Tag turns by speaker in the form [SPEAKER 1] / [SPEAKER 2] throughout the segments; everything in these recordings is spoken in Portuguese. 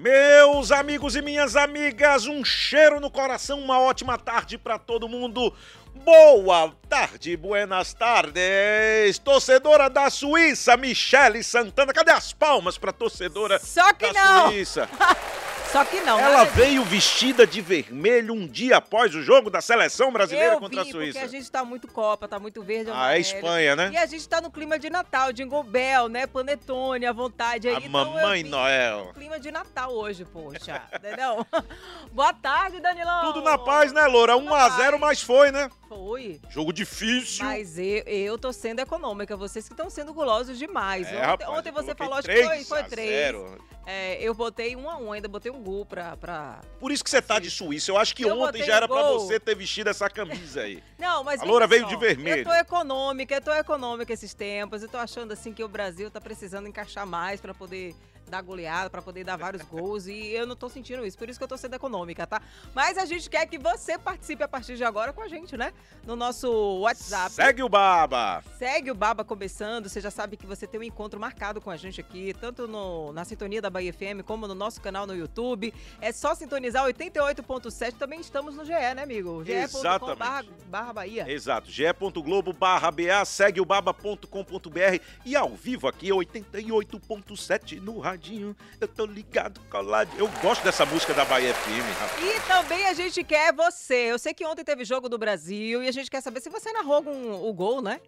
[SPEAKER 1] Meus amigos e minhas amigas, um cheiro no coração, uma ótima tarde para todo mundo. Boa tarde, buenas tardes. Torcedora da Suíça, Michele Santana. Cadê as palmas para torcedora
[SPEAKER 2] Só que
[SPEAKER 1] da
[SPEAKER 2] não.
[SPEAKER 1] Suíça?
[SPEAKER 2] Só que não.
[SPEAKER 1] Ela
[SPEAKER 2] né?
[SPEAKER 1] veio vestida de vermelho um dia após o jogo da seleção brasileira
[SPEAKER 2] Eu
[SPEAKER 1] contra a
[SPEAKER 2] vi,
[SPEAKER 1] Suíça.
[SPEAKER 2] porque a gente tá muito Copa, tá muito verde.
[SPEAKER 1] Ah, é. Espanha, né?
[SPEAKER 2] E a gente tá no clima de Natal, Jingle Bell, né? Panetone, à vontade aí.
[SPEAKER 1] A
[SPEAKER 2] Então
[SPEAKER 1] Mamãe Noel.
[SPEAKER 2] Clima de Natal hoje, poxa. entendeu? Boa tarde, Danilão.
[SPEAKER 1] Tudo na paz, né, Loura? 1 a 0
[SPEAKER 2] paz.
[SPEAKER 1] mas foi, né?
[SPEAKER 2] Foi.
[SPEAKER 1] Jogo difícil.
[SPEAKER 2] Mas eu, eu tô sendo econômica, vocês que estão sendo gulosos demais.
[SPEAKER 1] É,
[SPEAKER 2] ontem,
[SPEAKER 1] rapaz,
[SPEAKER 2] ontem você falou, acho que foi,
[SPEAKER 1] 3
[SPEAKER 2] foi
[SPEAKER 1] a
[SPEAKER 2] três.
[SPEAKER 1] 0.
[SPEAKER 2] É, eu botei um a um, ainda botei um gol pra. pra...
[SPEAKER 1] Por isso que você tá de Suíça. Eu acho que
[SPEAKER 2] Eu
[SPEAKER 1] ontem já era pra
[SPEAKER 2] gol.
[SPEAKER 1] você ter vestido essa camisa aí.
[SPEAKER 2] Não, mas
[SPEAKER 1] A loura veio de vermelho.
[SPEAKER 2] Eu tô econômica, eu tô econômica esses tempos. Eu tô achando assim que o Brasil tá precisando encaixar mais pra poder dar goleada, pra poder dar vários gols. E eu não tô sentindo isso. Por isso que eu tô sendo econômica, tá? Mas a gente quer que você participe a partir de agora com a gente, né? No nosso WhatsApp.
[SPEAKER 1] Segue o Baba.
[SPEAKER 2] Segue o Baba começando. Você já sabe que você tem um encontro marcado com a gente aqui, tanto no, na sintonia da Bahia FM como no nosso canal no YouTube. É só sintonizar 88.7. Também estamos no GE, né, amigo? ge.com barra, barra Bahia.
[SPEAKER 1] Exato, ge.globo barra BA, segue o baba.com.br e ao vivo aqui 88.7 no Eu tô ligado, colado. Eu gosto dessa música da Bahia FM, rapaz.
[SPEAKER 2] E também a gente quer você. Eu sei que ontem teve jogo do Brasil e a gente quer saber se você narrou algum, o gol, né?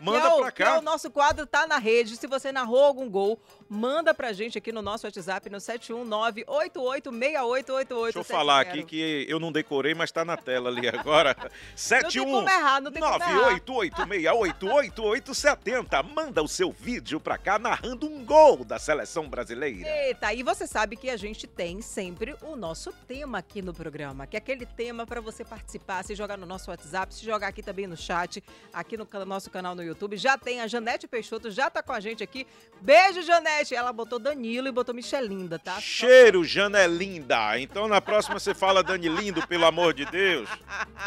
[SPEAKER 1] Manda
[SPEAKER 2] é o,
[SPEAKER 1] pra
[SPEAKER 2] é
[SPEAKER 1] cá.
[SPEAKER 2] o nosso quadro Tá na Rede. Se você narrou algum gol, manda pra gente aqui no nosso WhatsApp no 71988688880.
[SPEAKER 1] Deixa eu falar aqui que eu não decorei, mas tá na tela ali agora.
[SPEAKER 2] Não tem
[SPEAKER 1] 71
[SPEAKER 2] como errar, não tem como errar.
[SPEAKER 1] 988688870. Manda o seu vídeo pra cá narrando um gol da seleção brasileira.
[SPEAKER 2] Eita, e você sabe que a gente tem sempre o nosso tema aqui no programa, que é aquele tema pra você participar, se jogar no nosso WhatsApp, se jogar aqui também no chat, aqui no nosso canal no YouTube. Já tem a Janete Peixoto, já tá com a gente aqui. Beijo, Janete! Ela botou Danilo e botou Michelinda, tá?
[SPEAKER 1] Cheiro, Janelinda. Então na próxima você fala Dani Lindo, pelo amor de Deus.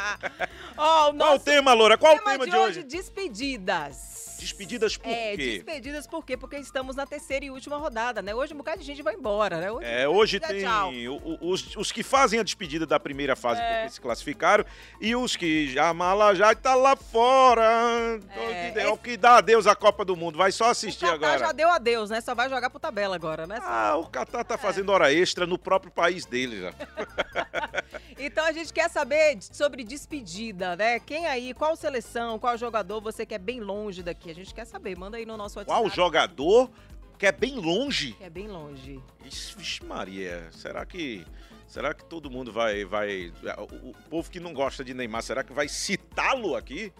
[SPEAKER 1] Qual
[SPEAKER 2] o
[SPEAKER 1] o
[SPEAKER 2] nosso
[SPEAKER 1] tema, Loura? Qual o
[SPEAKER 2] tema
[SPEAKER 1] tema
[SPEAKER 2] de,
[SPEAKER 1] de
[SPEAKER 2] hoje,
[SPEAKER 1] hoje?
[SPEAKER 2] despedidas.
[SPEAKER 1] Despedidas por
[SPEAKER 2] É,
[SPEAKER 1] quê?
[SPEAKER 2] despedidas por quê? Porque estamos na terceira e última rodada, né? Hoje um bocado de gente vai embora, né? Hoje,
[SPEAKER 1] É, hoje tem o- o- os, os que fazem a despedida da primeira fase
[SPEAKER 2] É.
[SPEAKER 1] porque se classificaram e os que já a mala já tá lá fora.
[SPEAKER 2] É,
[SPEAKER 1] É, o que dá adeus à Copa do Mundo. Vai só
[SPEAKER 2] O
[SPEAKER 1] assistir
[SPEAKER 2] Catar
[SPEAKER 1] agora.
[SPEAKER 2] já deu adeus, né? Só vai jogar pro tabela agora, né?
[SPEAKER 1] Ah, o Catar tá fazendo hora extra no próprio país dele já.
[SPEAKER 2] Então a gente quer saber sobre despedida, né? Quem aí, qual seleção, qual jogador você quer bem longe daqui? A gente quer saber. Manda aí no nosso WhatsApp.
[SPEAKER 1] Qual jogador que é bem longe?
[SPEAKER 2] Que é bem longe.
[SPEAKER 1] Vixe Maria, será que será que todo mundo vai vai o, o povo que não gosta de Neymar, será que vai citá-lo aqui?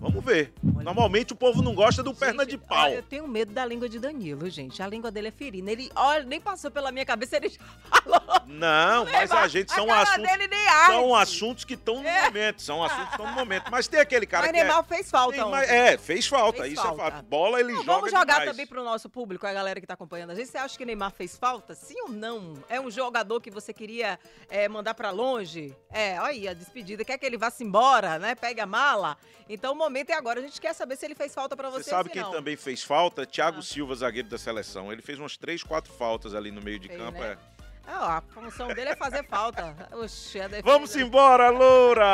[SPEAKER 1] Vamos ver. Normalmente o povo não gosta do perna
[SPEAKER 2] Gente,
[SPEAKER 1] de pau.
[SPEAKER 2] olha, eu tenho medo da língua de Danilo, gente. A língua dele é ferina. Ele, olha, nem passou pela minha cabeça, ele já falou.
[SPEAKER 1] Não, mas a gente são
[SPEAKER 2] cara
[SPEAKER 1] assuntos
[SPEAKER 2] dele nem arde.
[SPEAKER 1] são assuntos que estão no
[SPEAKER 2] É.
[SPEAKER 1] momento, são assuntos que estão no momento. Mas tem aquele cara
[SPEAKER 2] Mas
[SPEAKER 1] que é,
[SPEAKER 2] Neymar fez falta
[SPEAKER 1] tem
[SPEAKER 2] ontem.
[SPEAKER 1] é, fez falta.
[SPEAKER 2] Fez
[SPEAKER 1] Isso
[SPEAKER 2] falta.
[SPEAKER 1] é fato. Bola ele
[SPEAKER 2] Não,
[SPEAKER 1] joga
[SPEAKER 2] vamos jogar
[SPEAKER 1] demais.
[SPEAKER 2] também pro nosso público, a galera que tá acompanhando a gente. Você acha que Neymar fez falta? Sim ou não? É um jogador que você queria é, mandar pra longe? É, olha aí, a despedida. Quer que ele vá-se embora, né? Pegue a mala? Então o momento é agora. A gente quer saber se ele fez falta pra você.
[SPEAKER 1] Você sabe quem
[SPEAKER 2] não.
[SPEAKER 1] também fez falta? Thiago
[SPEAKER 2] Ah.
[SPEAKER 1] Silva, zagueiro da seleção. Ele fez umas três, quatro faltas ali no meio de campo.
[SPEAKER 2] né?
[SPEAKER 1] é.
[SPEAKER 2] Ah, a função dele é fazer falta. Oxe, defesa-
[SPEAKER 1] Vamos embora, Loura!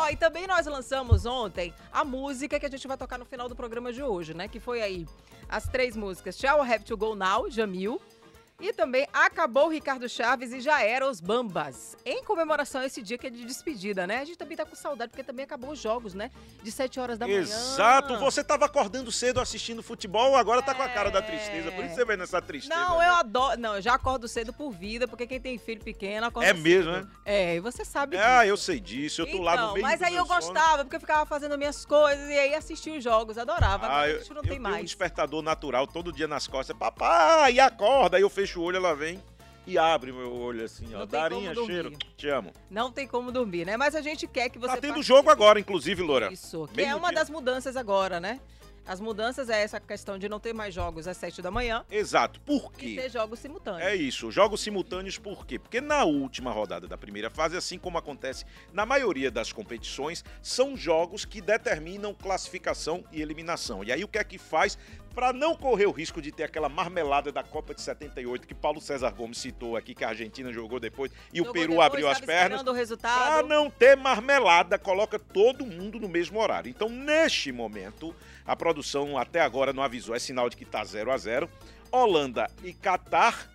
[SPEAKER 2] Ó, e também nós lançamos ontem a música que a gente vai tocar no final do programa de hoje, né? Que foi aí as três músicas. Tchau, I Have to Go Now, Jamil. E também acabou o Ricardo Chaves e já era os Bambas. Em comemoração a esse dia que é de despedida, né? A gente também tá com saudade, porque também acabou os jogos, né? De 7 horas da manhã.
[SPEAKER 1] Exato, você tava acordando cedo assistindo futebol, agora tá com a cara da tristeza. Por isso você vem nessa tristeza.
[SPEAKER 2] Não,
[SPEAKER 1] né?
[SPEAKER 2] eu adoro. Não, eu já acordo cedo por vida, porque quem tem filho pequeno acorda
[SPEAKER 1] É mesmo,
[SPEAKER 2] cedo.
[SPEAKER 1] né?
[SPEAKER 2] É, e você sabe
[SPEAKER 1] Ah,
[SPEAKER 2] disso.
[SPEAKER 1] eu sei disso, eu tô
[SPEAKER 2] então,
[SPEAKER 1] lá no meio
[SPEAKER 2] Mas aí eu
[SPEAKER 1] sono.
[SPEAKER 2] gostava, porque eu ficava fazendo minhas coisas e aí assistia os jogos, adorava.
[SPEAKER 1] Ah,
[SPEAKER 2] Agora
[SPEAKER 1] eu,
[SPEAKER 2] a gente não
[SPEAKER 1] eu
[SPEAKER 2] tem
[SPEAKER 1] tenho um
[SPEAKER 2] mais.
[SPEAKER 1] despertador natural todo dia nas costas. Papai, acorda. Aí eu fecho o olho, ela vem e abre meu olho assim, ó. Darinha, cheiro, te amo.
[SPEAKER 2] Não tem como dormir, né? Mas a gente quer que você
[SPEAKER 1] Tá tendo
[SPEAKER 2] participe.
[SPEAKER 1] jogo agora, inclusive, Loura.
[SPEAKER 2] Isso, que
[SPEAKER 1] Meio
[SPEAKER 2] é uma
[SPEAKER 1] dia.
[SPEAKER 2] das mudanças agora, né? As mudanças é essa questão de não ter mais jogos às 7 da manhã
[SPEAKER 1] Exato. Por
[SPEAKER 2] e
[SPEAKER 1] quê?
[SPEAKER 2] ter jogos simultâneos.
[SPEAKER 1] É isso, jogos simultâneos por quê? Porque na última rodada da primeira fase, assim como acontece na maioria das competições, são jogos que determinam classificação e eliminação. E aí o que é que faz para não correr o risco de ter aquela marmelada da Copa de 78 que Paulo César Gomes citou aqui, que a Argentina jogou depois e o
[SPEAKER 2] Jogou
[SPEAKER 1] Peru
[SPEAKER 2] depois,
[SPEAKER 1] abriu as pernas?
[SPEAKER 2] o
[SPEAKER 1] Para não ter marmelada, coloca todo mundo no mesmo horário. Então, neste momento, a produção até agora não avisou, é sinal de que tá 0 a 0 Holanda e Catar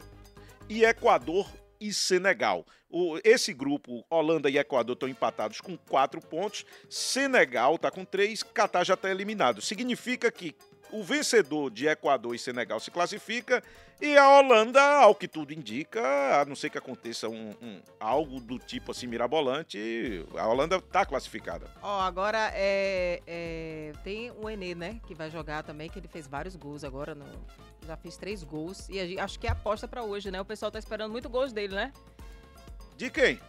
[SPEAKER 1] e Equador e Senegal. O- esse grupo, Holanda e Equador, estão empatados com quatro pontos. Senegal está com três, Catar já está eliminado. Significa que o vencedor de Equador e Senegal se classifica e a Holanda, ao que tudo indica, a não ser que aconteça um, um- algo do tipo assim mirabolante, a Holanda está classificada.
[SPEAKER 2] Ó, agora é, é, tem o Enê, né? Que vai jogar também, que ele fez vários gols agora. No, já fez três gols. E gente- acho que é aposta pra hoje, né? O pessoal tá esperando muito gols dele, né?
[SPEAKER 1] De quem?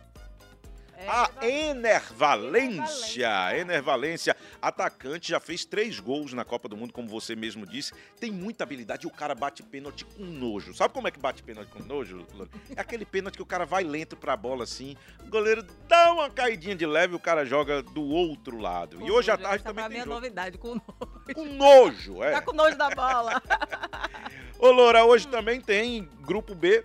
[SPEAKER 2] É,
[SPEAKER 1] A Enervalência. Enervalência. Atacante, já fez três gols na Copa do Mundo, como você mesmo disse. Tem muita habilidade e o cara bate pênalti com nojo. Sabe como é que bate pênalti com nojo? É aquele pênalti que o cara vai lento pra bola assim, o goleiro dá uma caidinha de leve e o cara joga do outro lado.
[SPEAKER 2] com
[SPEAKER 1] E hoje à tarde também tem
[SPEAKER 2] é
[SPEAKER 1] jogo.
[SPEAKER 2] novidade, com nojo.
[SPEAKER 1] Com nojo, é.
[SPEAKER 2] Tá com nojo da bola.
[SPEAKER 1] Ô, Loura, hoje também tem Grupo B.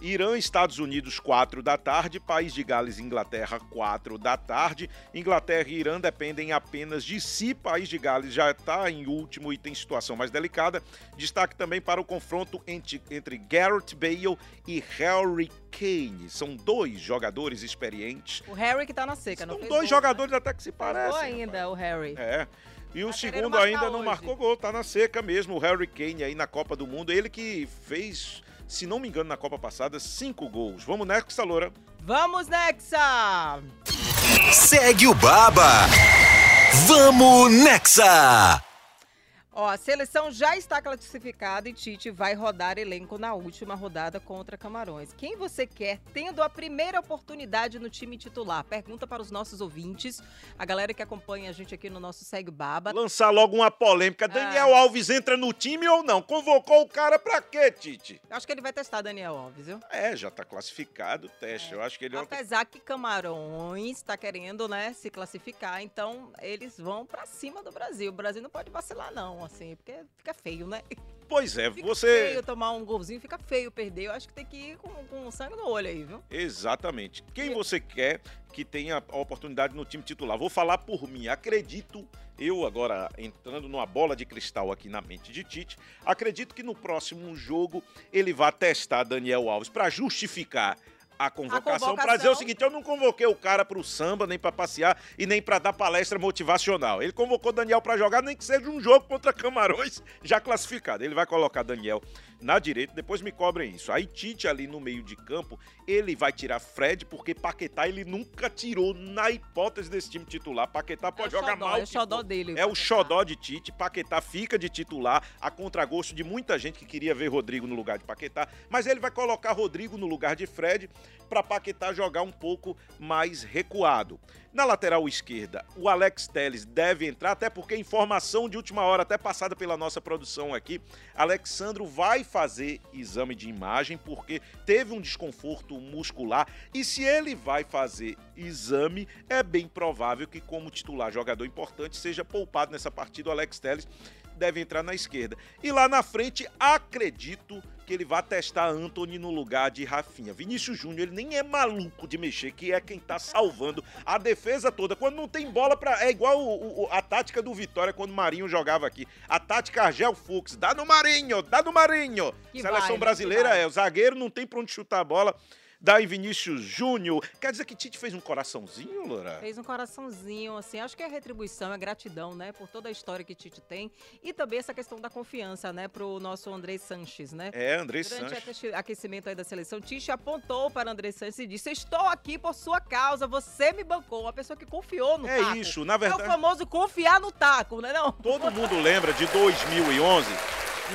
[SPEAKER 1] Irã, Estados Unidos, 4 da tarde. País de Gales e Inglaterra, 4 da tarde. Inglaterra e Irã dependem apenas de si. País de Gales já está em último e tem situação mais delicada. Destaque também para o confronto entre, entre Garrett Bale e Harry Kane. São dois jogadores experientes.
[SPEAKER 2] o Harry que tá na seca, não
[SPEAKER 1] São dois
[SPEAKER 2] gol,
[SPEAKER 1] jogadores até que se
[SPEAKER 2] Né?
[SPEAKER 1] Parecem.
[SPEAKER 2] gol
[SPEAKER 1] rapaz.
[SPEAKER 2] ainda, o Harry.
[SPEAKER 1] É. E o
[SPEAKER 2] Tá
[SPEAKER 1] segundo ainda não
[SPEAKER 2] hoje.
[SPEAKER 1] marcou gol, tá na seca mesmo. O Harry Kane aí na Copa do Mundo. Ele que fez, se não me engano, na Copa passada, cinco gols. Vamos nessa, Loura.
[SPEAKER 2] Vamos, Nexa!
[SPEAKER 3] Segue o Baba. Vamos Nexa.
[SPEAKER 2] Ó, a seleção já está classificada e Tite vai rodar elenco na última rodada contra Camarões. Quem você quer tendo a primeira oportunidade no time titular? Pergunta para os nossos ouvintes, a galera que acompanha a gente aqui no nosso Segue Baba.
[SPEAKER 1] Lançar logo uma polêmica. Daniel Alves entra no time ou não? Convocou o cara pra quê, Tite?
[SPEAKER 2] Eu acho que ele vai testar Daniel Alves, viu?
[SPEAKER 1] É, já tá classificado o teste. Eu acho que ele ontem
[SPEAKER 2] Apesar que Camarões está querendo, né, se classificar, então eles vão para cima do Brasil. O Brasil não pode vacilar não, assim, porque fica feio, né?
[SPEAKER 1] Pois é,
[SPEAKER 2] Fica
[SPEAKER 1] você.
[SPEAKER 2] feio tomar um golzinho, fica feio perder. Eu acho que tem que ir com, com sangue no olho aí, viu?
[SPEAKER 1] Exatamente. Quem você quer que tenha a oportunidade no time titular? Vou falar por mim. Acredito, eu agora entrando numa bola de cristal aqui na mente de Tite, acredito que no próximo jogo ele vai testar Daniel Alves para justificar a convocação, para dizer o
[SPEAKER 2] convocação.
[SPEAKER 1] seguinte: eu não convoquei o cara para o samba, nem para passear e nem para dar palestra motivacional. Ele convocou Daniel para jogar, nem que seja um jogo contra Camarões já classificado. Ele vai colocar Daniel na direita, depois me cobrem isso. Aí Tite ali no meio de campo, ele vai tirar Fred, porque Paquetá ele nunca tirou na hipótese desse time titular. Paquetá pode
[SPEAKER 2] é o
[SPEAKER 1] jogar
[SPEAKER 2] xodó,
[SPEAKER 1] mal.
[SPEAKER 2] é o xodó dele.
[SPEAKER 1] É o xodó de Tite. Paquetá fica de titular, a contragosto de muita gente que queria ver Rodrigo no lugar de Paquetá. Mas ele vai colocar Rodrigo no lugar de Fred para Paquetá jogar um pouco mais recuado. Na lateral esquerda, o Alex Teles deve entrar, até porque informação de última hora, até passada pela nossa produção aqui, Alexandro vai fazer exame de imagem porque teve um desconforto muscular e se ele vai fazer exame, é bem provável que como titular jogador importante seja poupado nessa partida o Alex Teles deve entrar na esquerda. E lá na frente, acredito que ele vai testar Anthony no lugar de Rafinha. Vinícius Júnior, ele nem é maluco de mexer, que é quem tá salvando a defesa toda. Quando não tem bola para É igual o- o- a tática do Vitória quando o Marinho jogava aqui. A tática Argel Fux. Dá no Marinho, dá no Marinho.
[SPEAKER 2] Que
[SPEAKER 1] Seleção
[SPEAKER 2] vai,
[SPEAKER 1] brasileira é, o zagueiro não tem pra onde chutar a bola. Em Vinícius Júnior. Quer dizer que Tite fez um coraçãozinho, Loura?
[SPEAKER 2] Fez um coraçãozinho, assim, acho que é retribuição, é gratidão, né, por toda a história que Tite tem e também essa questão da confiança, né, pro nosso André Sanches, né?
[SPEAKER 1] É, André
[SPEAKER 2] Durante o
[SPEAKER 1] Sanches.
[SPEAKER 2] aqueci- aquecimento aí da seleção, Tite apontou para André Sanches e disse: Estou aqui por sua causa, você me bancou. Uma pessoa que confiou no
[SPEAKER 1] É
[SPEAKER 2] taco.
[SPEAKER 1] isso, na
[SPEAKER 2] É o
[SPEAKER 1] verdade.
[SPEAKER 2] famoso confiar no taco, né? Não?
[SPEAKER 1] Todo mundo lembra de 2011,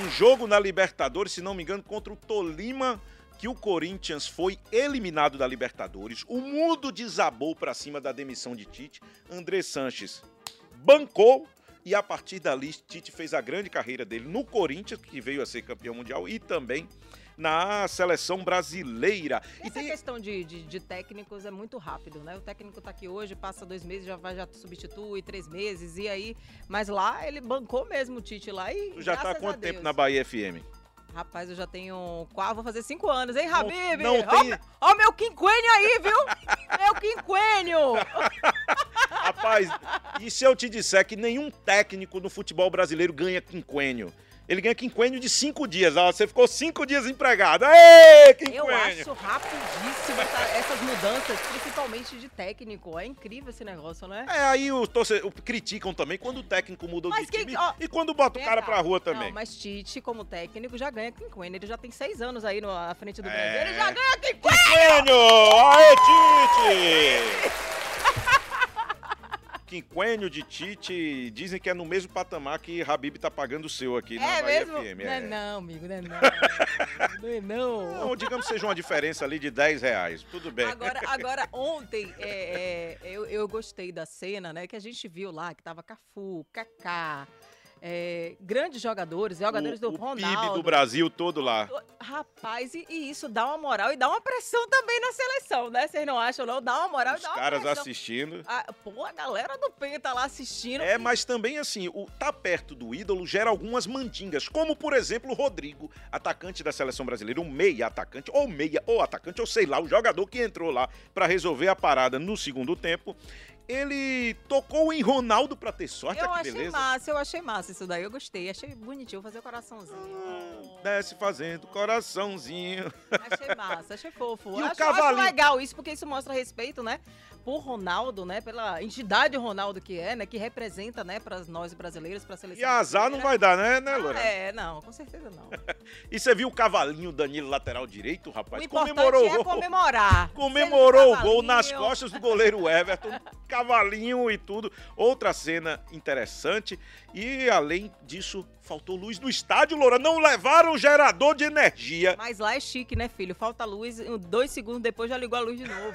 [SPEAKER 1] um jogo na Libertadores, se não me engano, contra o Tolima, que o Corinthians foi eliminado da Libertadores. O mundo desabou pra cima da demissão de Tite. André Sanches bancou e a partir dali Tite fez a grande carreira dele no Corinthians, que veio a ser campeão mundial, e também na seleção brasileira. E
[SPEAKER 2] Essa
[SPEAKER 1] tem-
[SPEAKER 2] questão de, de, de técnicos é muito rápido, né? O técnico tá aqui hoje, passa dois meses, já vai, já substitui, três meses, e aí. Mas lá ele bancou mesmo o Tite lá e.
[SPEAKER 1] Tu já tá há quanto tempo na Bahia FM?
[SPEAKER 2] Rapaz, eu já tenho. Quase, vou fazer cinco anos, hein, Habib?
[SPEAKER 1] não
[SPEAKER 2] Ó,
[SPEAKER 1] tem-
[SPEAKER 2] meu- Ó, meu quinquênio aí, viu? meu quinquênio!
[SPEAKER 1] Rapaz, e se eu te disser que nenhum técnico no futebol brasileiro ganha quinquênio? Ele ganha quinquênio de cinco dias. ó, você ficou cinco dias empregado. Aê,
[SPEAKER 2] Eu
[SPEAKER 1] quinquênio!
[SPEAKER 2] acho rapidíssimo essa- essas mudanças, principalmente de técnico. É incrível esse negócio, né?
[SPEAKER 1] É, aí os torcedores criticam também quando o técnico muda
[SPEAKER 2] Mas
[SPEAKER 1] de
[SPEAKER 2] quem-
[SPEAKER 1] time
[SPEAKER 2] ó,
[SPEAKER 1] e quando bota o cara pra rua também.
[SPEAKER 2] Não, mas Tite, como técnico, já ganha quinquênio. Ele já tem seis anos aí no, à frente do
[SPEAKER 1] É.
[SPEAKER 2] Brasil. Ele já ganha quinquênio!
[SPEAKER 1] Quinquênio! Aê, Tite! Quinquênio de Tite, dizem que é no mesmo patamar que Habib tá pagando o seu aqui na
[SPEAKER 2] É
[SPEAKER 1] Bahia
[SPEAKER 2] mesmo?
[SPEAKER 1] FM.
[SPEAKER 2] Não é
[SPEAKER 1] é.
[SPEAKER 2] não, amigo, não é não. não é não.
[SPEAKER 1] Não, digamos que seja uma diferença ali de 10 reais. Tudo bem.
[SPEAKER 2] Agora, agora ontem, é, é, eu, eu gostei da cena, né? Que a gente viu lá, que tava Cafu, Kaká, é, grandes jogadores, jogadores
[SPEAKER 1] o,
[SPEAKER 2] do
[SPEAKER 1] o
[SPEAKER 2] Ronaldo.
[SPEAKER 1] PIB do Brasil todo lá.
[SPEAKER 2] Rapaz, e, e isso dá uma moral e dá uma pressão também na seleção, né? Vocês não acham, não? Dá uma moral e
[SPEAKER 1] Os
[SPEAKER 2] dá uma
[SPEAKER 1] caras
[SPEAKER 2] pressão.
[SPEAKER 1] assistindo.
[SPEAKER 2] Ah, pô, a galera do PEN tá lá assistindo.
[SPEAKER 1] É,
[SPEAKER 2] e-
[SPEAKER 1] mas também assim, o tá perto do ídolo gera algumas mandingas, como por exemplo o Rodrigo, atacante da seleção brasileira, um meia atacante, ou meia, ou atacante, ou sei lá, o jogador que entrou lá pra resolver a parada no segundo tempo. Ele tocou em Ronaldo pra ter sorte,
[SPEAKER 2] Eu
[SPEAKER 1] que
[SPEAKER 2] achei
[SPEAKER 1] beleza.
[SPEAKER 2] massa, eu achei massa isso daí, eu gostei, achei bonitinho, vou fazer o coraçãozinho.
[SPEAKER 1] Desce fazendo coraçãozinho.
[SPEAKER 2] Achei massa, achei fofo.
[SPEAKER 1] E o
[SPEAKER 2] acho, acho
[SPEAKER 1] cavalinho?
[SPEAKER 2] legal isso, porque isso mostra respeito, né? Por Ronaldo, né? Pela entidade Ronaldo que é, né? Que representa, né, para nós brasileiros, pra seleção.
[SPEAKER 1] E azar não vai dar, né, né, Loura?
[SPEAKER 2] Ah, é, não, com certeza não.
[SPEAKER 1] E você viu o cavalinho Danilo lateral direito,
[SPEAKER 2] O
[SPEAKER 1] rapaz?
[SPEAKER 2] importante
[SPEAKER 1] Comemorou
[SPEAKER 2] é
[SPEAKER 1] o gol.
[SPEAKER 2] comemorar.
[SPEAKER 1] Comemorou o gol nas costas do goleiro Everton, cavalinho e tudo. Outra cena interessante. E além disso, faltou luz no estádio, Loura. Não levaram gerador de energia.
[SPEAKER 2] Mas lá é chique, né, filho? Falta luz, dois segundos depois já ligou a luz de novo.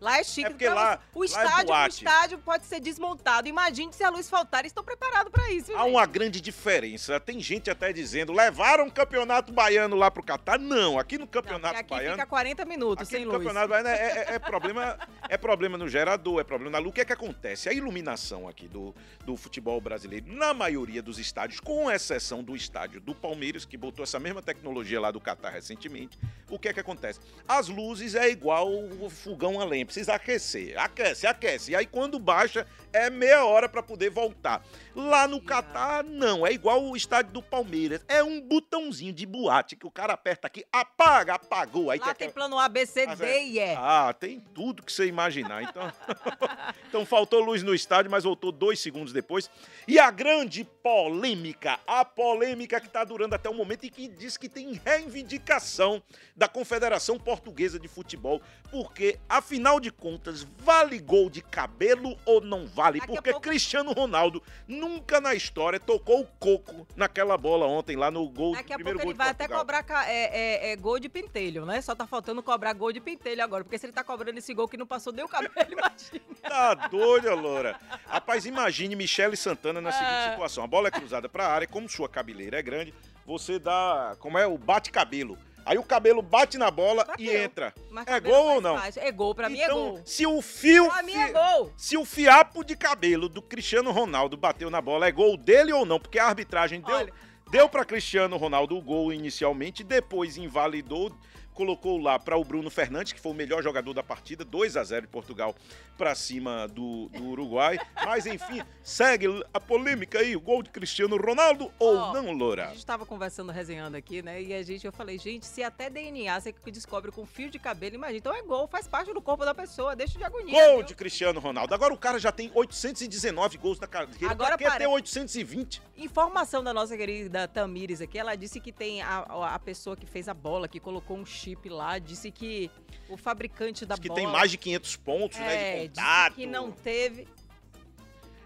[SPEAKER 2] Lá é chique.
[SPEAKER 1] É porque lá-
[SPEAKER 2] o
[SPEAKER 1] lá é
[SPEAKER 2] estádio, o estádio pode ser desmontado. Imagine se a luz faltar, eles estão preparados para isso.
[SPEAKER 1] Há
[SPEAKER 2] gente.
[SPEAKER 1] uma grande diferença. Tem gente até dizendo, levaram o campeonato baiano lá pro Catar. Não, aqui no
[SPEAKER 2] Não,
[SPEAKER 1] campeonato
[SPEAKER 2] porque aqui
[SPEAKER 1] baiano.
[SPEAKER 2] fica 40 minutos sem
[SPEAKER 1] no
[SPEAKER 2] luz.
[SPEAKER 1] campeonato baiano é, é- é problema, é problema no gerador, é problema na luz. O que é que acontece? A iluminação aqui do, do futebol brasileiro, na maioria dos estádios, com exceção do estádio do Palmeiras, que botou essa mesma tecnologia lá do Catar recentemente, o que é que acontece? As luzes é igual o fogão a lenha, precisa aquecer. Aquece, aquece. E aí quando baixa, é meia hora para poder voltar. Lá no Catar, não. É igual o estádio do Palmeiras. É um botãozinho de boate que o cara aperta aqui, apaga, apagou. Aí
[SPEAKER 2] Lá
[SPEAKER 1] tem
[SPEAKER 2] tem
[SPEAKER 1] aquela-
[SPEAKER 2] plano A, B, C, D
[SPEAKER 1] é-
[SPEAKER 2] e E.
[SPEAKER 1] ah, tem tudo que você imaginar. Então, então faltou luz no estádio, mas voltou dois segundos depois. E a grande polêmica, a polêmica que está durando até o momento e que diz que tem reivindicação da Confederação Portuguesa de Futebol, porque, afinal de contas, vale gol de cabelo ou não vale?
[SPEAKER 2] Daqui
[SPEAKER 1] porque
[SPEAKER 2] pouco-
[SPEAKER 1] Cristiano Ronaldo nunca na história tocou o coco naquela bola ontem, lá no gol
[SPEAKER 2] Daqui a pouco ele vai até cobrar é, é- é gol de pentelho, né? Só tá faltando cobrar gol de pentelho agora. Porque se ele tá cobrando esse gol que não passou nem o cabelo, imagina.
[SPEAKER 1] Tá doida, Loura. Rapaz, imagine Michele Santana na seguinte
[SPEAKER 2] Ah.
[SPEAKER 1] situação. A bola é cruzada pra área, como sua cabeleira é grande, você dá, como é, o bate-cabelo. Aí o cabelo bate na bola e
[SPEAKER 2] Bateu.
[SPEAKER 1] entra.
[SPEAKER 2] Mas
[SPEAKER 1] É gol ou não?
[SPEAKER 2] parte. É gol, pra mim é
[SPEAKER 1] então,
[SPEAKER 2] gol.
[SPEAKER 1] se o fio.
[SPEAKER 2] Pra mim é gol.
[SPEAKER 1] Se o fiapo de cabelo do Cristiano Ronaldo bateu na bola, é gol dele ou não? Porque a arbitragem deu,
[SPEAKER 2] Olha.
[SPEAKER 1] deu para Cristiano Ronaldo o gol inicialmente, depois invalidou, colocou lá para o Bruno Fernandes, que foi o melhor jogador da partida, 2 a 0 de Portugal para cima do, do Uruguai. Mas enfim, segue a polêmica aí, o gol de Cristiano Ronaldo ou
[SPEAKER 2] Ó,
[SPEAKER 1] não,
[SPEAKER 2] A
[SPEAKER 1] Loura?
[SPEAKER 2] gente tava conversando, resenhando aqui, né? E a gente, eu falei, gente, se até DNA você que descobre com fio de cabelo, imagina. Então é gol, faz parte do corpo da pessoa, deixa de agonia.
[SPEAKER 1] Gol
[SPEAKER 2] viu?
[SPEAKER 1] de Cristiano Ronaldo. Agora o cara já tem 819 gols na carreira.
[SPEAKER 2] Agora
[SPEAKER 1] pra que
[SPEAKER 2] pare-
[SPEAKER 1] ter 820?
[SPEAKER 2] Informação da nossa querida Tamires aqui, ela disse que tem a, a pessoa que fez a bola, que colocou um chip lá, disse que o fabricante da
[SPEAKER 1] Diz que
[SPEAKER 2] bola...
[SPEAKER 1] tem mais de 500 pontos,
[SPEAKER 2] é,
[SPEAKER 1] né, de
[SPEAKER 2] disse
[SPEAKER 1] contato.
[SPEAKER 2] que não teve...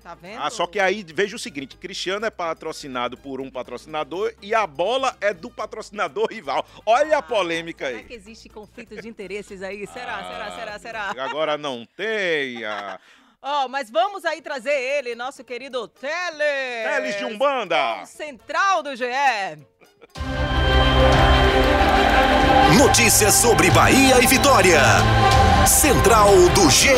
[SPEAKER 2] Tá vendo?
[SPEAKER 1] Ah, só que aí veja o seguinte: Cristiano é patrocinado por um patrocinador e a bola é do patrocinador rival. Olha a polêmica
[SPEAKER 2] Será
[SPEAKER 1] aí.
[SPEAKER 2] que existe conflito de interesses aí? Será, será,
[SPEAKER 1] Ah,
[SPEAKER 2] será, será?
[SPEAKER 1] Agora não tenha.
[SPEAKER 2] Ó, mas vamos aí trazer ele, nosso querido Teles.
[SPEAKER 1] Teles de Umbanda.
[SPEAKER 2] o Central do GE.
[SPEAKER 3] Notícias sobre Bahia e Vitória. Central do GE.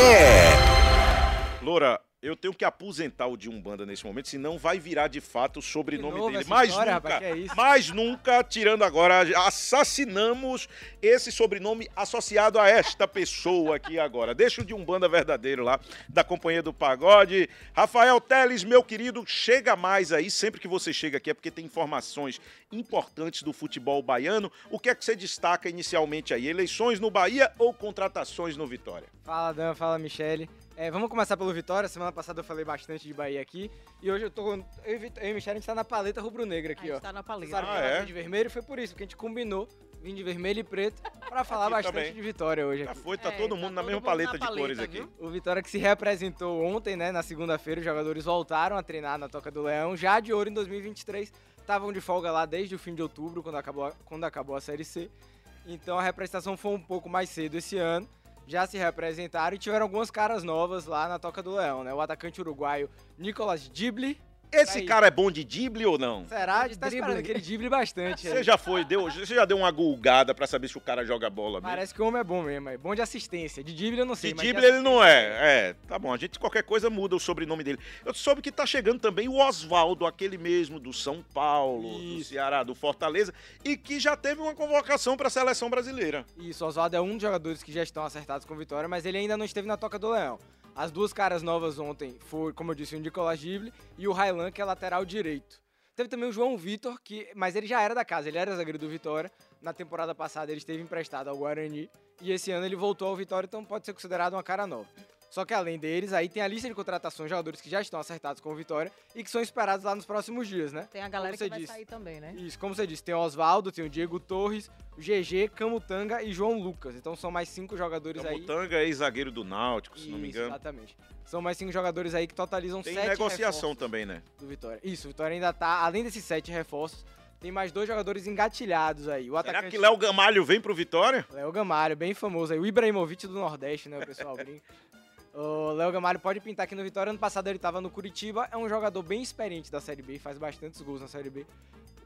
[SPEAKER 1] Loura, eu tenho que aposentar o de Umbanda nesse momento, senão vai virar de fato o sobrenome
[SPEAKER 4] novo
[SPEAKER 1] dele. Mas
[SPEAKER 4] história,
[SPEAKER 1] nunca,
[SPEAKER 4] rapaz, é
[SPEAKER 1] mas nunca, tirando agora, assassinamos esse sobrenome associado a esta pessoa aqui agora. Deixa o de Umbanda verdadeiro lá, da Companhia do Pagode. Rafael Teles, meu querido, chega mais aí. Sempre que você chega aqui é porque tem informações importantes do futebol baiano. O que é que você destaca inicialmente aí? Eleições no Bahia ou contratações no Vitória?
[SPEAKER 4] Fala Dan, fala Michele. É, vamos começar pelo Vitória. Semana passada eu falei bastante de Bahia aqui. E hoje eu tô. Eu e, Michele, a gente tá na paleta rubro-negra
[SPEAKER 2] A
[SPEAKER 4] aqui,
[SPEAKER 2] gente
[SPEAKER 4] ó.
[SPEAKER 2] tá na paleta.
[SPEAKER 4] sabe
[SPEAKER 1] Ah, é?
[SPEAKER 4] de vermelho? Foi por isso, porque a gente combinou vir de vermelho e preto pra falar
[SPEAKER 1] Aqui
[SPEAKER 4] bastante
[SPEAKER 1] também.
[SPEAKER 4] de Vitória hoje
[SPEAKER 1] Já
[SPEAKER 4] aqui.
[SPEAKER 1] foi, tá
[SPEAKER 2] É,
[SPEAKER 1] todo
[SPEAKER 2] tá
[SPEAKER 1] mundo na
[SPEAKER 2] todo
[SPEAKER 1] mesma
[SPEAKER 2] mundo
[SPEAKER 1] paleta
[SPEAKER 2] na
[SPEAKER 1] de
[SPEAKER 2] paleta,
[SPEAKER 1] cores aqui.
[SPEAKER 4] O Vitória que se representou ontem, né? Na segunda-feira, os jogadores voltaram a treinar na Toca do Leão, já de ouro em 2023. Estavam de folga lá desde o fim de outubro, quando acabou, a- quando acabou a Série C. Então a representação foi um pouco mais cedo esse ano. Já se representaram e tiveram algumas caras novas lá na Toca do Leão, né? O atacante uruguaio Nicolas Dibli.
[SPEAKER 1] Esse
[SPEAKER 4] Aí.
[SPEAKER 1] cara é bom de drible ou não?
[SPEAKER 4] Será? A
[SPEAKER 2] De
[SPEAKER 4] gente tá
[SPEAKER 2] drible.
[SPEAKER 4] esperando que ele drible bastante.
[SPEAKER 1] Você
[SPEAKER 4] aí.
[SPEAKER 1] já foi, deu, você já deu uma gulgada pra saber se o cara joga bola mesmo?
[SPEAKER 4] Parece que o homem é bom mesmo, é bom de assistência. De drible eu não sei,
[SPEAKER 1] De drible ele não é. É, tá bom. A gente qualquer coisa muda o sobrenome dele. Eu soube que tá chegando também o Oswaldo, aquele mesmo do São Paulo, do
[SPEAKER 4] Isso.
[SPEAKER 1] Ceará, do Fortaleza, e que já teve uma convocação pra seleção brasileira.
[SPEAKER 4] Isso, o Oswaldo é um dos jogadores que já estão acertados com vitória, mas ele ainda não esteve na Toca do Leão. As duas caras novas ontem foram, como eu disse, o Nicolas Gible e o Railan, que é lateral direito. Teve também o João Vitor, que, mas ele já era da casa, ele era zagueiro do Vitória. Na temporada passada ele esteve emprestado ao Guarani e esse ano ele voltou ao Vitória, então pode ser considerado uma cara nova. Só que além deles, aí tem a lista de contratações de jogadores que já estão acertados com o Vitória e que são esperados lá nos próximos dias, né?
[SPEAKER 2] Tem a galera que vai
[SPEAKER 4] disse.
[SPEAKER 2] sair também, né?
[SPEAKER 4] Isso, como você disse, tem o Oswaldo, tem o Diego Torres, o GG, Camutanga e João Lucas. Então são mais cinco jogadores aí.
[SPEAKER 1] Camutanga é ex-zagueiro do Náutico, se não me
[SPEAKER 4] Isso,
[SPEAKER 1] engano.
[SPEAKER 4] Exatamente. São mais cinco jogadores aí que totalizam
[SPEAKER 1] Tem
[SPEAKER 4] sete
[SPEAKER 1] negociação também, né?
[SPEAKER 4] do Vitória. Isso, o Vitória ainda tá, além desses sete reforços, tem mais dois jogadores engatilhados aí. O
[SPEAKER 1] Será
[SPEAKER 4] atacante
[SPEAKER 1] que Léo Gamalho vem pro Vitória?
[SPEAKER 4] Léo Gamalho, bem famoso aí. O Ibrahimovic do Nordeste, né? O pessoal brinca. O Léo Gamalho pode pintar aqui no Vitória. Ano passado ele tava no Curitiba. É um jogador bem experiente da Série B, faz bastantes gols na Série B.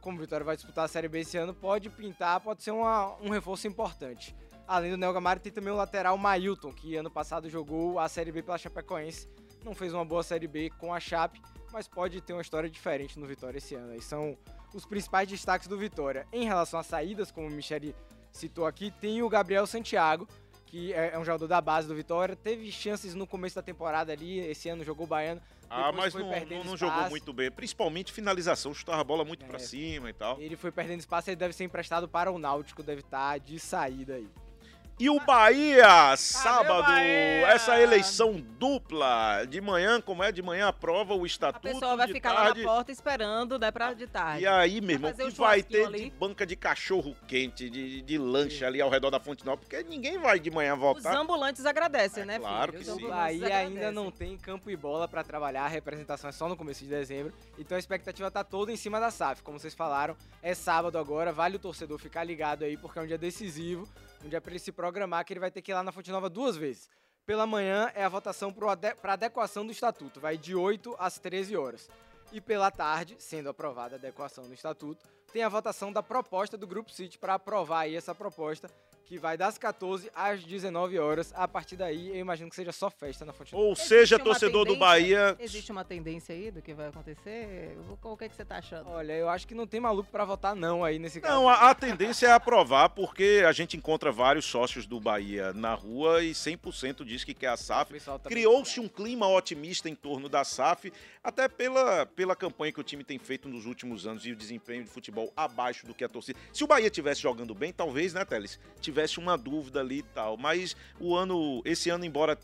[SPEAKER 4] Como o Vitória vai disputar a Série B esse ano, pode pintar, pode ser uma- um reforço importante. Além do Léo Gamalho, tem também o lateral Mailton, que ano passado jogou a Série B pela Chapecoense. Não fez uma boa Série B com a Chape, mas pode ter uma história diferente no Vitória esse ano. E são os principais destaques do Vitória. Em relação às saídas, como o Michele citou aqui, tem o Gabriel Santiago, que é é um jogador da base do Vitória. Teve chances no começo da temporada ali, esse ano jogou Baiano.
[SPEAKER 1] Ah, mas não, não, não jogou muito bem. Principalmente finalização, chutava a bola muito pra
[SPEAKER 4] É.
[SPEAKER 1] cima e tal.
[SPEAKER 4] Ele foi perdendo espaço, ele deve ser emprestado para o Náutico, deve estar de saída aí.
[SPEAKER 1] E o Bahia, sábado,
[SPEAKER 2] Bahia?
[SPEAKER 1] essa eleição dupla. De manhã, como é? De manhã aprova o
[SPEAKER 2] A
[SPEAKER 1] estatuto.
[SPEAKER 2] pessoa vai
[SPEAKER 1] de
[SPEAKER 2] ficar
[SPEAKER 1] tarde,
[SPEAKER 2] lá na porta esperando, né, pra de tarde.
[SPEAKER 1] E aí, meu irmão, que vai ter de
[SPEAKER 2] ali.
[SPEAKER 1] banca de cachorro quente, de, de lanche ali ao redor da Fonte Nova, porque ninguém vai de manhã
[SPEAKER 2] Os
[SPEAKER 1] voltar.
[SPEAKER 2] ambulantes agradecem,
[SPEAKER 1] É
[SPEAKER 2] né,
[SPEAKER 1] claro
[SPEAKER 2] filho?
[SPEAKER 1] que
[SPEAKER 2] Os
[SPEAKER 1] sim.
[SPEAKER 4] O Bahia ainda não tem campo e bola para trabalhar, a representação é só no começo de dezembro. Então a expectativa tá toda em cima da SAF. Como vocês falaram, é sábado agora, vale o torcedor ficar ligado aí, porque é um dia decisivo, um dia para ele se programar, que ele vai ter que ir lá na Fonte Nova duas vezes. Pela manhã é a votação para adequação do estatuto, vai de 8 às 13 horas. E pela tarde, sendo aprovada a adequação do estatuto, tem a votação da proposta do Grupo City para aprovar aí essa proposta, que vai das 14 às 19 horas. A partir daí, eu imagino que seja só festa na Fonte.
[SPEAKER 1] Ou seja, torcedor do Bahia.
[SPEAKER 2] Existe uma tendência aí do que vai acontecer? O que, é que você tá achando?
[SPEAKER 4] Olha, eu acho que não tem maluco para votar não aí nesse caso.
[SPEAKER 1] Não, a, a tendência é aprovar, porque a gente encontra vários sócios do Bahia na rua e 100% diz que quer a SAF.
[SPEAKER 4] tá
[SPEAKER 1] Criou-se um clima otimista em torno da SAF, até pela, pela campanha que o time tem feito nos últimos anos e o desempenho de futebol abaixo do que a torcida. Se o Bahia tivesse jogando bem, talvez, né, Teles, tivesse uma dúvida ali e tal. Mas o ano, esse ano, embora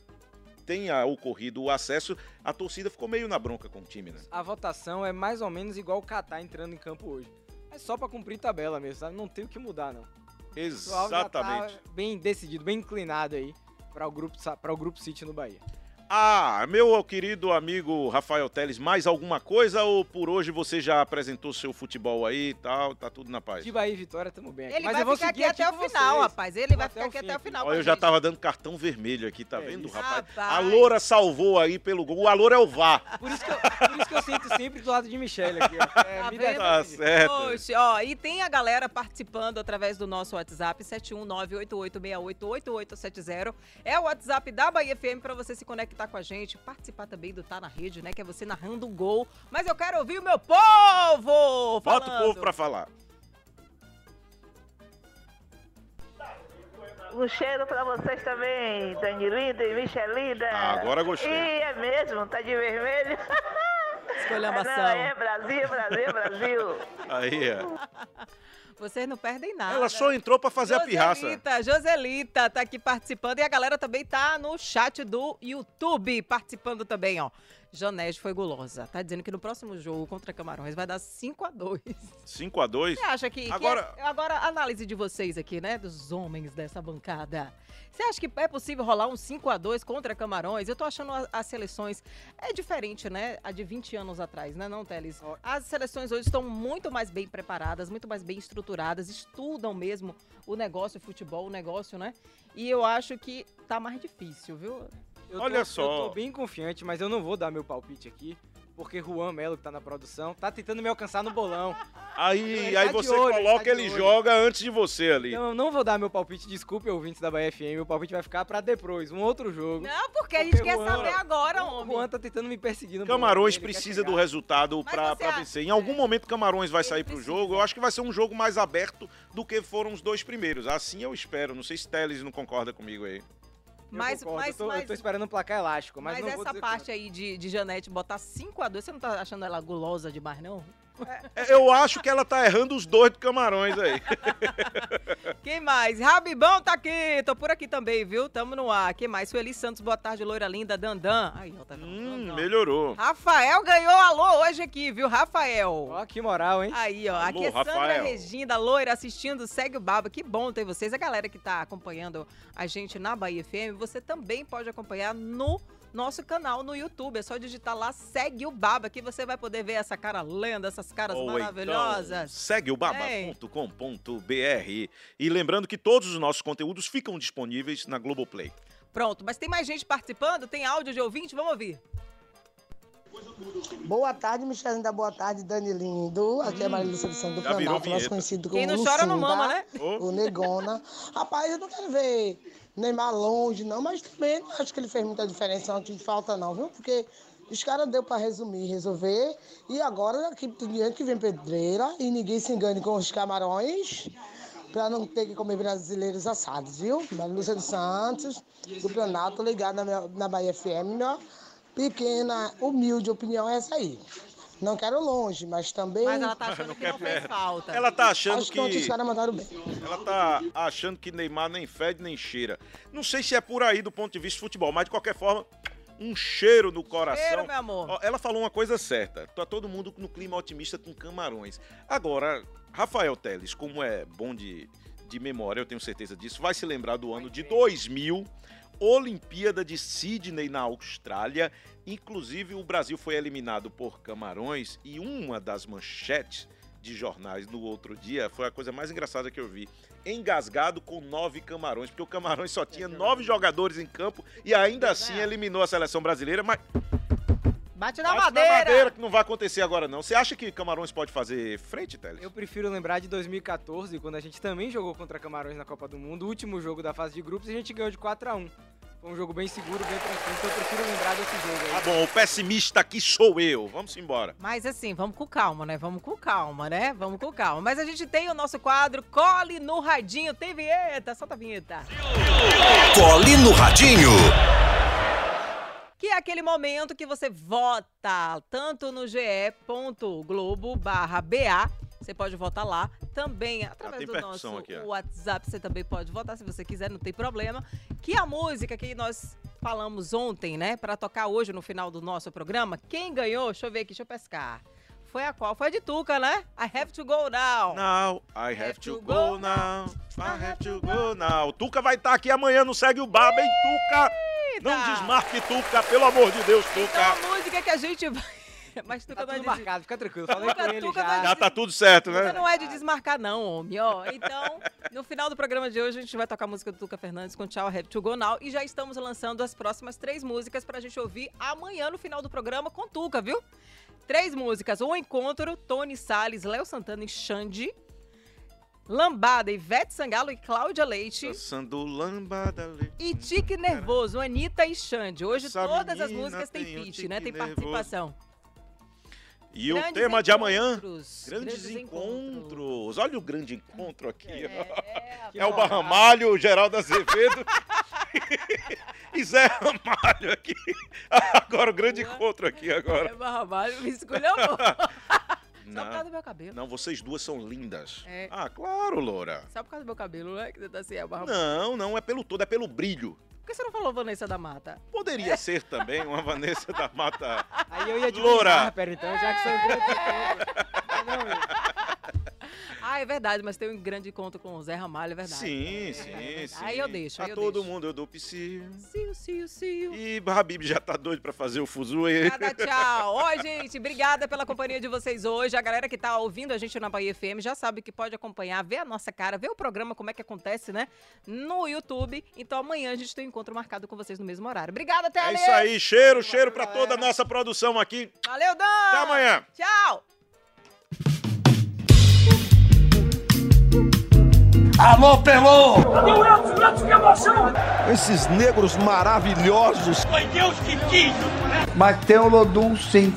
[SPEAKER 1] tenha ocorrido o acesso, a torcida ficou meio na bronca com o time, né?
[SPEAKER 4] A votação é mais ou menos igual o Catar entrando em campo hoje. É só para cumprir tabela mesmo, sabe? Não tem o que mudar, não. Tá
[SPEAKER 1] Exatamente.
[SPEAKER 4] bem decidido, bem inclinado aí para o grupo para o grupo City no Bahia.
[SPEAKER 1] Ah, meu querido amigo Rafael Teles, mais alguma coisa ou por hoje você já apresentou seu futebol aí e tal, tá tudo na paz?
[SPEAKER 4] De Bahia e Vitória, tamo bem aqui.
[SPEAKER 2] Ele
[SPEAKER 4] Mas
[SPEAKER 2] vai
[SPEAKER 4] eu vou
[SPEAKER 2] ficar aqui
[SPEAKER 4] seguir
[SPEAKER 2] até o final,
[SPEAKER 4] vocês.
[SPEAKER 2] rapaz. Ele vai ficar aqui até o final.
[SPEAKER 1] Olha, eu já
[SPEAKER 2] gente.
[SPEAKER 1] tava dando cartão vermelho aqui, tá
[SPEAKER 4] É
[SPEAKER 1] vendo, rapaz?
[SPEAKER 2] Rapaz.
[SPEAKER 1] A Loura salvou aí pelo gol. O Aloura é o VAR.
[SPEAKER 4] Por isso, que eu, por isso que eu sinto sempre do lado de Michelle aqui. ó. É,
[SPEAKER 2] Tá
[SPEAKER 4] me?
[SPEAKER 1] Tá certo.
[SPEAKER 2] Poxa, ó, e tem a galera participando através do nosso WhatsApp, 71988688870. É o WhatsApp da Bahia FM pra você se conectar com a gente, participar também do Tá na Rede, né? Que é você narrando um gol. Mas eu quero ouvir o meu povo!
[SPEAKER 1] Bota o
[SPEAKER 2] falando.
[SPEAKER 1] povo pra falar.
[SPEAKER 5] Um cheiro pra vocês também, Danilida e Michelida.
[SPEAKER 1] Ah, agora gostei.
[SPEAKER 5] Ih, é mesmo, tá de vermelho.
[SPEAKER 2] Escolhambação.
[SPEAKER 5] Não, é Brasil, Brasil, Brasil.
[SPEAKER 1] Aí, é.
[SPEAKER 2] Vocês não perdem nada.
[SPEAKER 1] Ela só entrou pra fazer a pirraça.
[SPEAKER 2] Joselita, Joselita tá aqui participando e a galera também tá no chat do YouTube participando também, ó. Janete foi gulosa. Tá dizendo que no próximo jogo contra Camarões vai dar 5 a 2
[SPEAKER 1] 5 a 2
[SPEAKER 2] Você acha que. que
[SPEAKER 1] Agora-
[SPEAKER 2] é- agora, a análise de vocês aqui, né? Dos homens dessa bancada. Você acha que é possível rolar um 5 a 2 contra Camarões? Eu tô achando a- as seleções. É diferente, né? A de 20 anos atrás, né, não, Teles? As seleções hoje estão muito mais bem preparadas, muito mais bem estruturadas, estudam mesmo o negócio, o futebol, o negócio, né? E eu acho que tá mais difícil, viu?
[SPEAKER 4] Eu
[SPEAKER 1] Olha
[SPEAKER 4] tô,
[SPEAKER 1] só.
[SPEAKER 4] Eu tô bem confiante, mas eu não vou dar meu palpite aqui. Porque Juan Melo, que tá na produção, tá tentando me alcançar no bolão.
[SPEAKER 1] Aí,
[SPEAKER 4] Ele
[SPEAKER 1] aí
[SPEAKER 4] tá
[SPEAKER 1] você
[SPEAKER 4] olho, ele
[SPEAKER 1] coloca,
[SPEAKER 4] tá de
[SPEAKER 1] ele
[SPEAKER 4] olho.
[SPEAKER 1] joga antes de você ali.
[SPEAKER 4] Então eu não vou dar meu palpite, desculpe, ouvintes da Bahia FM. Meu palpite vai ficar pra depois, um outro jogo.
[SPEAKER 2] Não, porque a
[SPEAKER 4] Porque
[SPEAKER 2] gente quer
[SPEAKER 4] Juan-
[SPEAKER 2] saber agora,
[SPEAKER 4] o
[SPEAKER 2] homem.
[SPEAKER 4] Juan tá tentando me perseguir no
[SPEAKER 1] Camarões
[SPEAKER 4] bolão, ele
[SPEAKER 1] precisa do resultado
[SPEAKER 2] Mas
[SPEAKER 1] pra,
[SPEAKER 2] você
[SPEAKER 1] pra vencer. Em algum momento Camarões vai
[SPEAKER 2] Ele
[SPEAKER 1] sair pro
[SPEAKER 2] precisa.
[SPEAKER 1] jogo. Eu acho que vai ser um jogo mais aberto do que foram os dois primeiros. Assim eu espero. Não sei se Teles não concorda comigo aí.
[SPEAKER 4] Eu
[SPEAKER 2] Mas,
[SPEAKER 4] concordo,
[SPEAKER 2] mas,
[SPEAKER 4] eu, tô, eu
[SPEAKER 2] mas,
[SPEAKER 4] tô esperando um placar elástico, mas,
[SPEAKER 2] mas essa parte aí de, de Janete botar 5 a 2 você não tá achando ela gulosa demais, não?
[SPEAKER 1] É, Eu acho que ela tá errando os dois do Camarões aí.
[SPEAKER 2] Quem mais? Rabibão tá aqui, tô por aqui também, viu? Tamo no ar. Quem mais? Sueli Santos, boa tarde, loira linda, Dandan. Aí, ó, tá vendo?
[SPEAKER 1] hum, melhorou.
[SPEAKER 2] Rafael ganhou alô hoje aqui, viu, Rafael?
[SPEAKER 4] Ó, que moral, hein?
[SPEAKER 2] Aí, ó,
[SPEAKER 1] Alô,
[SPEAKER 2] aqui é Sandra
[SPEAKER 1] Rafael.
[SPEAKER 2] Regina, loira, assistindo, segue o Baba. Que bom ter vocês. A galera que tá acompanhando a gente na Bahia FM, você também pode acompanhar no nosso canal no YouTube. É só digitar lá, segue o Baba, que você vai poder ver essa cara lenda, essas caras
[SPEAKER 1] Ou então,
[SPEAKER 2] maravilhosas.
[SPEAKER 1] segue o baba.com.br. E lembrando que todos os nossos conteúdos ficam disponíveis na Globoplay.
[SPEAKER 2] Pronto, mas tem mais gente participando? Tem áudio de ouvinte? Vamos ouvir.
[SPEAKER 6] Boa tarde, Michelinho da Boa Tarde, Dani Lindo. Aqui é Maria Lúcia do Santo do
[SPEAKER 1] Já virou
[SPEAKER 6] Planalto, mais conhecido como
[SPEAKER 2] Quem não chora não
[SPEAKER 6] Lucinda,
[SPEAKER 2] mama, né?
[SPEAKER 6] O Negona. Rapaz, eu não quero ver Neymar longe, não, mas também não acho que ele fez muita diferença, não tinha falta, não, viu? Porque os caras deu pra resumir, resolver. E agora, aqui diante que vem pedreira e ninguém se engane com os camarões. Pra não ter que comer brasileiros assados, viu? Lúcia dos Santos, do Planalto, ligado na, minha, na Bahia FM. Pequena, humilde opinião é essa aí. Não quero longe, mas também.
[SPEAKER 2] Mas ela tá achando
[SPEAKER 1] Não
[SPEAKER 2] que não fez
[SPEAKER 1] perto.
[SPEAKER 2] falta.
[SPEAKER 1] Ela tá achando
[SPEAKER 6] Acho que os
[SPEAKER 1] que.
[SPEAKER 6] caras mandaram bem.
[SPEAKER 1] Ela tá achando que Neymar nem fede nem cheira. Não sei se é por aí do ponto de vista de futebol, mas de qualquer forma, um cheiro no coração.
[SPEAKER 2] Cheiro, meu amor.
[SPEAKER 1] Ela falou uma coisa certa. Tá todo mundo no clima otimista com camarões. Agora, Rafael Teles, como é bom de, de memória, eu tenho certeza disso, vai se lembrar do ano de 2000, Olimpíada de Sydney na Austrália. Inclusive, o Brasil foi eliminado por Camarões e uma das manchetes de jornais no outro dia foi a coisa mais engraçada que eu vi. Engasgado com nove camarões, porque o Camarões só tinha nove jogadores em campo e ainda assim eliminou a seleção brasileira, mas
[SPEAKER 2] Bate na
[SPEAKER 1] Bate
[SPEAKER 2] madeira.
[SPEAKER 1] Na madeira, que não vai acontecer agora, não. Você acha que Camarões pode fazer frente, Teles?
[SPEAKER 4] Eu prefiro lembrar de 2014, quando a gente também jogou contra Camarões na Copa do Mundo, o último jogo da fase de grupos, e a gente ganhou de 4 a 1 Foi um jogo bem seguro, bem tranquilo, então eu prefiro lembrar desse jogo aí.
[SPEAKER 1] Tá bom, o pessimista aqui sou eu. Vamos embora.
[SPEAKER 2] Mas assim, vamos com calma, né? Vamos com calma, né? Vamos com calma. Mas a gente tem o nosso quadro Cole no Radinho. Tem vinheta, solta a vinheta.
[SPEAKER 3] Cole no Radinho.
[SPEAKER 2] Que é aquele momento que você vota tanto no ge.globo barra BA. Você pode votar lá. Também, através
[SPEAKER 1] tem
[SPEAKER 2] do nosso
[SPEAKER 1] aqui.
[SPEAKER 2] WhatsApp, você também pode votar se você quiser, não tem problema. Que a música que nós falamos ontem, né, para tocar hoje no final do nosso programa, quem ganhou, deixa eu ver aqui, deixa eu pescar. Foi a qual? Foi a de Tuca, né? I have to go now.
[SPEAKER 1] Now, I have to go now. I have to go now. Tuca vai estar aqui amanhã no Segue o Baba, hein, Tuca? Não desmarque, Tuca, pelo amor de Deus,
[SPEAKER 2] Então
[SPEAKER 1] Tuca.
[SPEAKER 2] a música que a gente vai. Mas Tuca
[SPEAKER 4] Tá
[SPEAKER 2] não é
[SPEAKER 4] tudo
[SPEAKER 2] de...
[SPEAKER 4] marcado, fica tranquilo. Falei com ele
[SPEAKER 2] Tuca
[SPEAKER 4] já.
[SPEAKER 2] tá
[SPEAKER 1] Já tá tudo certo,
[SPEAKER 2] Tuca
[SPEAKER 1] né?
[SPEAKER 2] não é de desmarcar, não, homem, ó. Então, no final do programa de hoje, a gente vai tocar a música do Tuca Fernandes com Tchau, Have to Go Now. E já estamos lançando as próximas três músicas pra gente ouvir amanhã no final do programa com Tuca, viu? Três músicas: O Encontro, Tony Salles, Léo Santana e Xande. Lambada, Ivete Sangalo e Cláudia Leite.
[SPEAKER 1] Dançando lambada. le-
[SPEAKER 2] E Tique Nervoso, Anitta e Xande. Hoje
[SPEAKER 1] Essa
[SPEAKER 2] todas as músicas têm
[SPEAKER 1] tem um
[SPEAKER 2] feat, né? Tem
[SPEAKER 1] nervoso.
[SPEAKER 2] participação.
[SPEAKER 1] E o
[SPEAKER 2] Grandes
[SPEAKER 1] tema de amanhã?
[SPEAKER 2] encontros,
[SPEAKER 1] Grandes,
[SPEAKER 2] grandes
[SPEAKER 1] encontros. Olha o grande encontro aqui.
[SPEAKER 2] É,
[SPEAKER 1] É, o Barramalho, o Geraldo Azevedo e Zé Ramalho aqui. Agora o grande encontro aqui agora.
[SPEAKER 2] É Barramalho, me escolheu. Só por causa do
[SPEAKER 1] Não,
[SPEAKER 2] meu cabelo.
[SPEAKER 1] não, vocês duas são lindas.
[SPEAKER 2] É.
[SPEAKER 1] Ah, claro, Loura.
[SPEAKER 2] Só por causa do meu cabelo, né? Que você tá assim, é o Barramalho.
[SPEAKER 1] Não, não é pelo todo, é pelo brilho.
[SPEAKER 2] Por que você não falou Vanessa da Mata?
[SPEAKER 1] Poderia ser também uma Vanessa da Mata.
[SPEAKER 4] Aí eu ia de
[SPEAKER 1] Loura.
[SPEAKER 4] Então, já que são grandes encontros.
[SPEAKER 2] Ah, é verdade, mas tem um grande encontro com o Zé Ramalho, é verdade.
[SPEAKER 1] Sim,
[SPEAKER 2] É
[SPEAKER 1] sim,
[SPEAKER 2] verdade.
[SPEAKER 1] sim.
[SPEAKER 2] Aí eu deixo, aí
[SPEAKER 1] A
[SPEAKER 2] eu
[SPEAKER 1] todo
[SPEAKER 2] deixo.
[SPEAKER 1] mundo eu dou psi.
[SPEAKER 2] Sil, sil, sil.
[SPEAKER 1] E Habib já tá doido pra fazer o fuzuê.
[SPEAKER 2] Cada tchau. Ó, gente, obrigada pela companhia de vocês hoje. A galera que tá ouvindo a gente na Bahia FM já sabe que pode acompanhar, ver a nossa cara, ver o programa, como é que acontece, né? No YouTube. Então amanhã a gente tem um encontro marcado com vocês no mesmo horário. Obrigada, até
[SPEAKER 1] É isso aí, cheiro, cheiro pra toda a nossa produção aqui.
[SPEAKER 2] Valeu, Dan.
[SPEAKER 1] Até amanhã.
[SPEAKER 2] Tchau.
[SPEAKER 7] Alô, Pelô!
[SPEAKER 8] Esses negros maravilhosos.
[SPEAKER 7] Foi Deus que quis!
[SPEAKER 9] Mas tem o Lodum sim.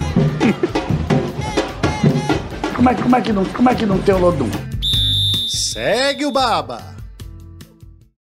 [SPEAKER 9] como, é, como, é que não, como é que não tem o Lodum?
[SPEAKER 10] Segue o Baba.